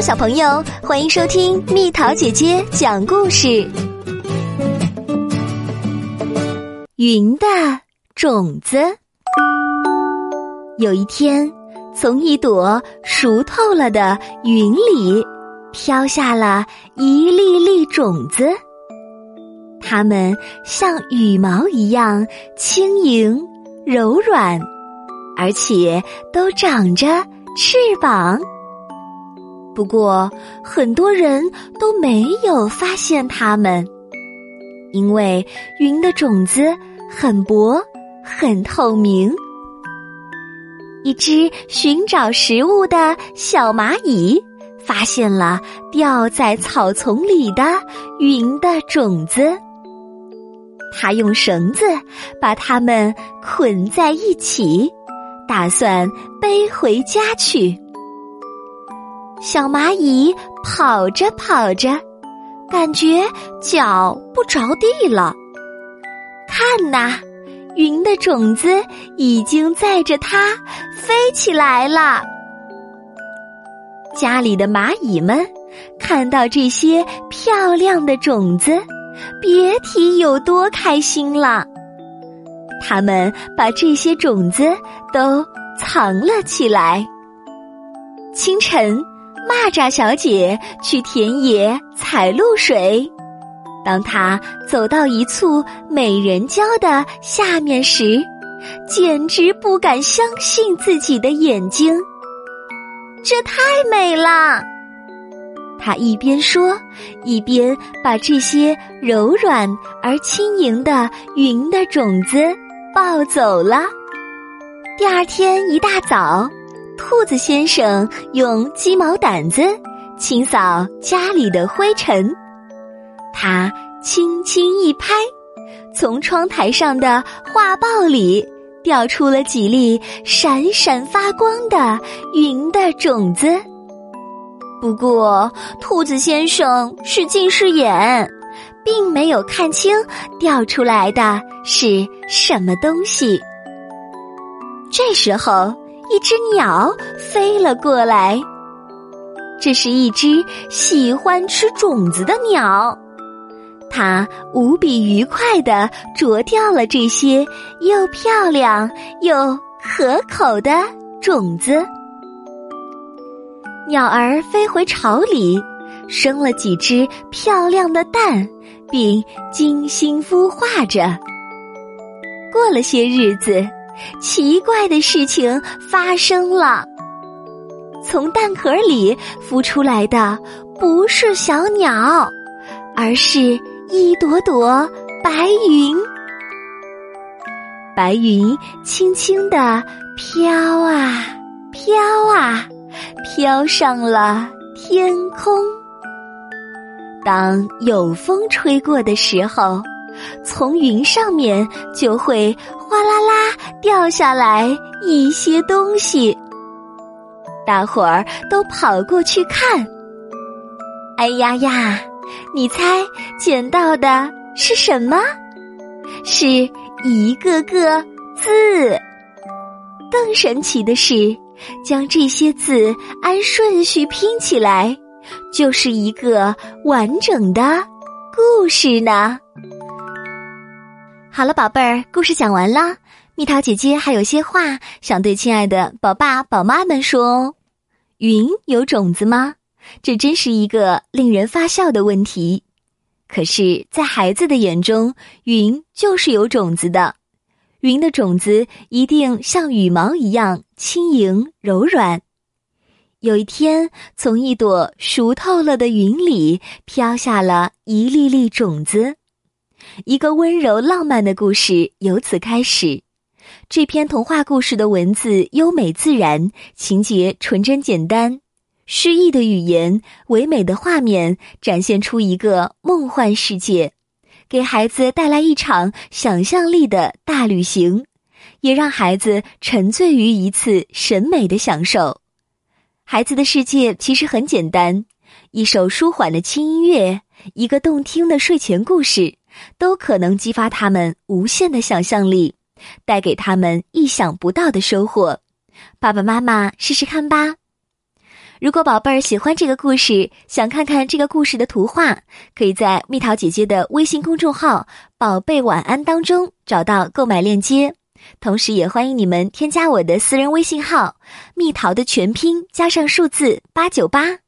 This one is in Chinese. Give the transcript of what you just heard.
小朋友，欢迎收听蜜桃姐姐讲故事。云的种子。有一天，从一朵熟透了的云里飘下了一粒粒种子，它们像羽毛一样轻盈柔软，而且都长着翅膀。不过，很多人都没有发现它们，因为云的种子很薄、很透明。一只寻找食物的小蚂蚁发现了掉在草丛里的云的种子，它用绳子把它们捆在一起，打算背回家去。小蚂蚁跑着跑着，感觉脚不着地了。看呐，云的种子已经载着它飞起来了。家里的蚂蚁们看到这些漂亮的种子，别提有多开心了。他们把这些种子都藏了起来。清晨。蚂蚱小姐去田野采露水，当她走到一簇美人蕉的下面时，简直不敢相信自己的眼睛。这太美了！她一边说，一边把这些柔软而轻盈的云的种子抱走了。第二天一大早。兔子先生用鸡毛掸子清扫家里的灰尘，他轻轻一拍，从窗台上的画报里掉出了几粒闪闪发光的云的种子。不过，兔子先生是近视眼，并没有看清掉出来的是什么东西。这时候。一只鸟飞了过来，这是一只喜欢吃种子的鸟，它无比愉快的啄掉了这些又漂亮又可口的种子。鸟儿飞回巢里，生了几只漂亮的蛋，并精心孵化着。过了些日子。奇怪的事情发生了，从蛋壳里孵出来的不是小鸟，而是一朵朵白云。白云轻轻地飘啊飘啊，飘上了天空。当有风吹过的时候。从云上面就会哗啦啦掉下来一些东西，大伙儿都跑过去看。哎呀呀，你猜捡到的是什么？是一个个字。更神奇的是，将这些字按顺序拼起来，就是一个完整的故事呢。好了，宝贝儿，故事讲完啦。蜜桃姐姐还有些话想对亲爱的宝爸宝妈们说哦。云有种子吗？这真是一个令人发笑的问题。可是，在孩子的眼中，云就是有种子的。云的种子一定像羽毛一样轻盈柔软。有一天，从一朵熟透了的云里飘下了一粒粒种子。一个温柔浪漫的故事由此开始。这篇童话故事的文字优美自然，情节纯真简单，诗意的语言，唯美的画面，展现出一个梦幻世界，给孩子带来一场想象力的大旅行，也让孩子沉醉于一次审美的享受。孩子的世界其实很简单：一首舒缓的轻音乐，一个动听的睡前故事。都可能激发他们无限的想象力，带给他们意想不到的收获。爸爸妈妈试试看吧。如果宝贝儿喜欢这个故事，想看看这个故事的图画，可以在蜜桃姐姐的微信公众号“宝贝晚安”当中找到购买链接。同时，也欢迎你们添加我的私人微信号“蜜桃”的全拼加上数字八九八。